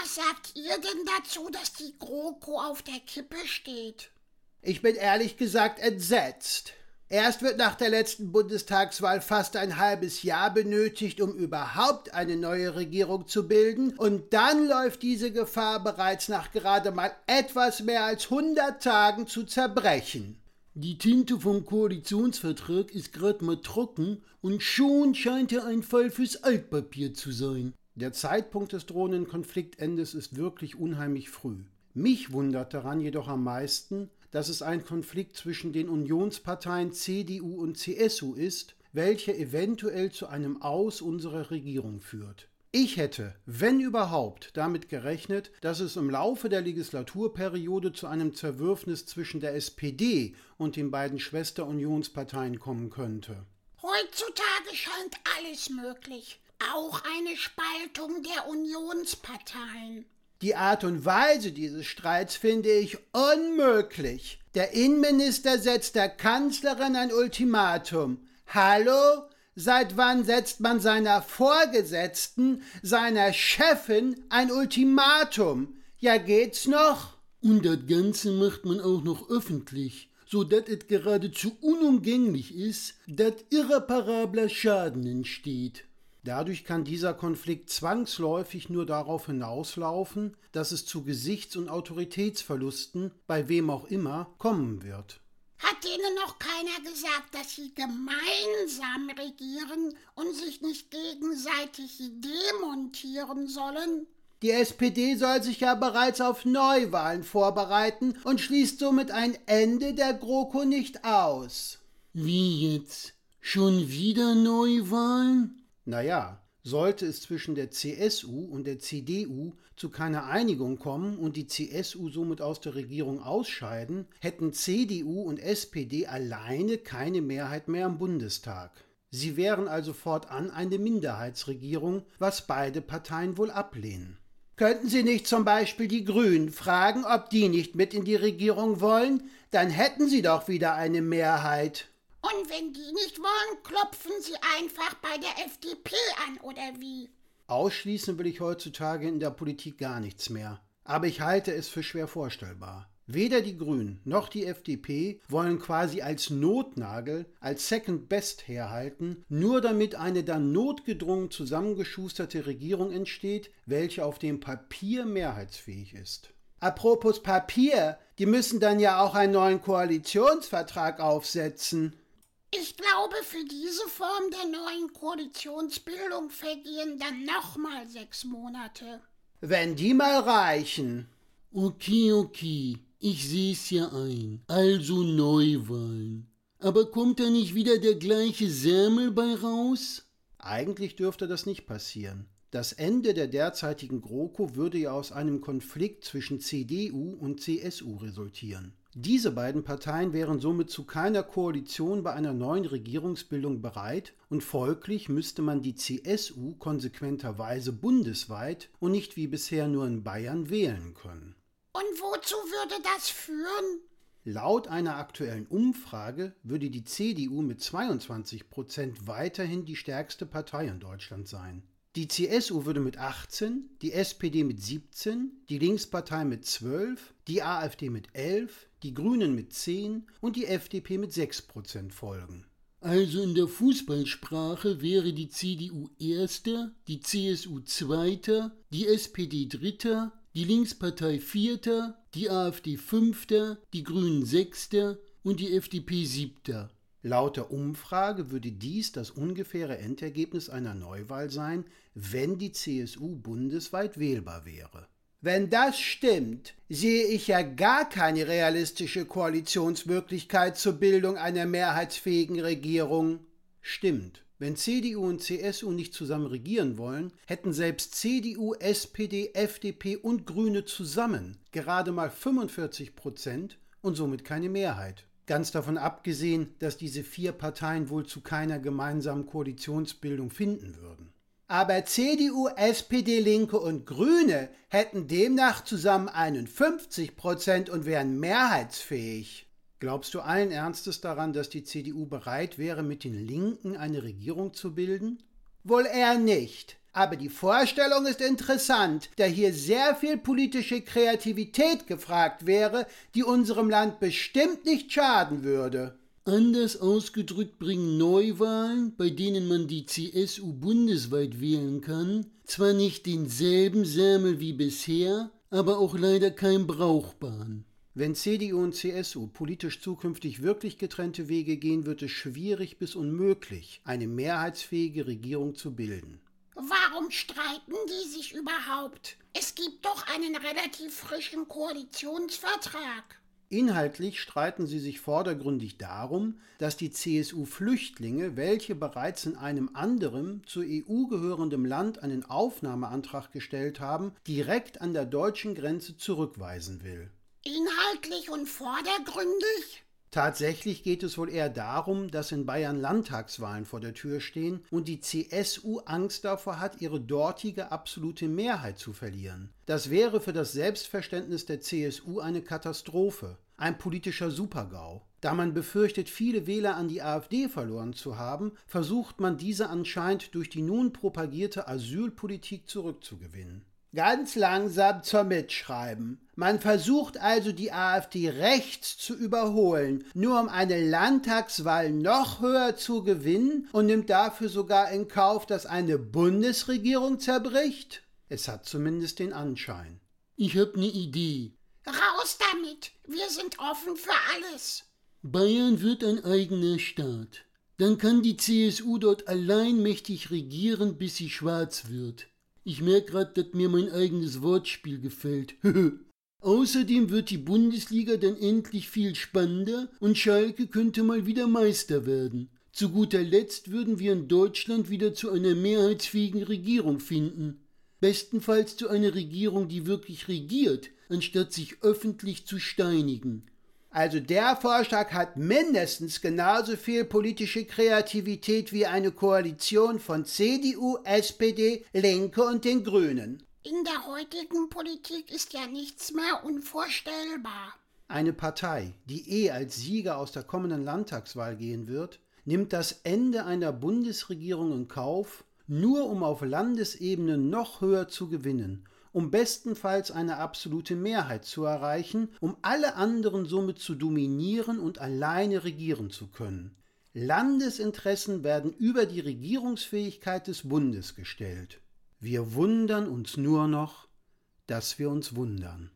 was sagt ihr denn dazu, dass die GroKo auf der Kippe steht? Ich bin ehrlich gesagt entsetzt. Erst wird nach der letzten Bundestagswahl fast ein halbes Jahr benötigt, um überhaupt eine neue Regierung zu bilden, und dann läuft diese Gefahr bereits nach gerade mal etwas mehr als 100 Tagen zu zerbrechen. Die Tinte vom Koalitionsvertrag ist grad mal trocken und schon scheint er ein Fall fürs Altpapier zu sein. Der Zeitpunkt des drohenden Konfliktendes ist wirklich unheimlich früh. Mich wundert daran jedoch am meisten, dass es ein Konflikt zwischen den Unionsparteien CDU und CSU ist, welcher eventuell zu einem Aus unserer Regierung führt. Ich hätte, wenn überhaupt, damit gerechnet, dass es im Laufe der Legislaturperiode zu einem Zerwürfnis zwischen der SPD und den beiden Schwesterunionsparteien kommen könnte. Heutzutage scheint alles möglich, auch eine Spaltung der Unionsparteien. Die Art und Weise dieses Streits finde ich unmöglich. Der Innenminister setzt der Kanzlerin ein Ultimatum. Hallo? Seit wann setzt man seiner Vorgesetzten, seiner Chefin ein Ultimatum? Ja, geht's noch? Und das Ganze macht man auch noch öffentlich, so dass es geradezu unumgänglich ist, dass irreparabler Schaden entsteht. Dadurch kann dieser Konflikt zwangsläufig nur darauf hinauslaufen, dass es zu Gesichts- und Autoritätsverlusten, bei wem auch immer, kommen wird. Hat denen noch keiner gesagt, dass sie gemeinsam regieren und sich nicht gegenseitig demontieren sollen? Die SPD soll sich ja bereits auf Neuwahlen vorbereiten und schließt somit ein Ende der GroKo nicht aus. Wie jetzt? Schon wieder Neuwahlen? Naja, sollte es zwischen der CSU und der CDU zu keiner Einigung kommen und die CSU somit aus der Regierung ausscheiden, hätten CDU und SPD alleine keine Mehrheit mehr im Bundestag. Sie wären also fortan eine Minderheitsregierung, was beide Parteien wohl ablehnen. Könnten Sie nicht zum Beispiel die Grünen fragen, ob die nicht mit in die Regierung wollen? Dann hätten Sie doch wieder eine Mehrheit. Und wenn die nicht wollen, klopfen sie einfach bei der FDP an, oder wie? Ausschließen will ich heutzutage in der Politik gar nichts mehr. Aber ich halte es für schwer vorstellbar. Weder die Grünen noch die FDP wollen quasi als Notnagel, als Second Best herhalten, nur damit eine dann notgedrungen zusammengeschusterte Regierung entsteht, welche auf dem Papier mehrheitsfähig ist. Apropos Papier, die müssen dann ja auch einen neuen Koalitionsvertrag aufsetzen. Ich glaube, für diese Form der neuen Koalitionsbildung vergehen dann nochmal sechs Monate. Wenn die mal reichen. Okay, okay, ich seh's ja ein. Also Neuwahlen. Aber kommt da nicht wieder der gleiche Särmel bei raus? Eigentlich dürfte das nicht passieren. Das Ende der derzeitigen GroKo würde ja aus einem Konflikt zwischen CDU und CSU resultieren. Diese beiden Parteien wären somit zu keiner Koalition bei einer neuen Regierungsbildung bereit und folglich müsste man die CSU konsequenterweise bundesweit und nicht wie bisher nur in Bayern wählen können. Und wozu würde das führen? Laut einer aktuellen Umfrage würde die CDU mit 22 Prozent weiterhin die stärkste Partei in Deutschland sein. Die CSU würde mit 18, die SPD mit 17, die Linkspartei mit 12, die AfD mit 11, die Grünen mit 10 und die FDP mit 6 Prozent folgen. Also in der Fußballsprache wäre die CDU erster, die CSU zweiter, die SPD dritter, die Linkspartei vierter, die AfD fünfter, die Grünen sechster und die FDP siebter. Laut der Umfrage würde dies das ungefähre Endergebnis einer Neuwahl sein, wenn die CSU bundesweit wählbar wäre. Wenn das stimmt, sehe ich ja gar keine realistische Koalitionsmöglichkeit zur Bildung einer mehrheitsfähigen Regierung. Stimmt. Wenn CDU und CSU nicht zusammen regieren wollen, hätten selbst CDU, SPD, FDP und Grüne zusammen gerade mal 45 Prozent und somit keine Mehrheit. Ganz davon abgesehen, dass diese vier Parteien wohl zu keiner gemeinsamen Koalitionsbildung finden würden. Aber CDU, SPD, Linke und Grüne hätten demnach zusammen 51 Prozent und wären mehrheitsfähig. Glaubst du allen Ernstes daran, dass die CDU bereit wäre, mit den Linken eine Regierung zu bilden? Wohl eher nicht. Aber die Vorstellung ist interessant, da hier sehr viel politische Kreativität gefragt wäre, die unserem Land bestimmt nicht schaden würde. Anders ausgedrückt bringen Neuwahlen, bei denen man die CSU bundesweit wählen kann, zwar nicht denselben Sämel wie bisher, aber auch leider kein brauchbaren. Wenn CDU und CSU politisch zukünftig wirklich getrennte Wege gehen, wird es schwierig bis unmöglich, eine mehrheitsfähige Regierung zu bilden. Warum streiten die sich überhaupt? Es gibt doch einen relativ frischen Koalitionsvertrag. Inhaltlich streiten sie sich vordergründig darum, dass die CSU Flüchtlinge, welche bereits in einem anderen zur EU gehörenden Land einen Aufnahmeantrag gestellt haben, direkt an der deutschen Grenze zurückweisen will. Inhaltlich und vordergründig? Tatsächlich geht es wohl eher darum, dass in Bayern Landtagswahlen vor der Tür stehen und die CSU Angst davor hat, ihre dortige absolute Mehrheit zu verlieren. Das wäre für das Selbstverständnis der CSU eine Katastrophe, ein politischer Supergau. Da man befürchtet, viele Wähler an die AfD verloren zu haben, versucht man diese anscheinend durch die nun propagierte Asylpolitik zurückzugewinnen ganz langsam zum Mitschreiben. Man versucht also die AfD rechts zu überholen, nur um eine Landtagswahl noch höher zu gewinnen und nimmt dafür sogar in Kauf, dass eine Bundesregierung zerbricht? Es hat zumindest den Anschein. Ich hab ne Idee. Raus damit! Wir sind offen für alles. Bayern wird ein eigener Staat. Dann kann die CSU dort alleinmächtig regieren, bis sie schwarz wird. Ich merke gerade, dass mir mein eigenes Wortspiel gefällt. Außerdem wird die Bundesliga dann endlich viel spannender und Schalke könnte mal wieder Meister werden. Zu guter Letzt würden wir in Deutschland wieder zu einer mehrheitsfähigen Regierung finden. Bestenfalls zu einer Regierung, die wirklich regiert, anstatt sich öffentlich zu steinigen. Also der Vorschlag hat mindestens genauso viel politische Kreativität wie eine Koalition von CDU, SPD, Linke und den Grünen. In der heutigen Politik ist ja nichts mehr unvorstellbar. Eine Partei, die eh als Sieger aus der kommenden Landtagswahl gehen wird, nimmt das Ende einer Bundesregierung in Kauf, nur um auf Landesebene noch höher zu gewinnen um bestenfalls eine absolute Mehrheit zu erreichen, um alle anderen somit zu dominieren und alleine regieren zu können. Landesinteressen werden über die Regierungsfähigkeit des Bundes gestellt. Wir wundern uns nur noch, dass wir uns wundern.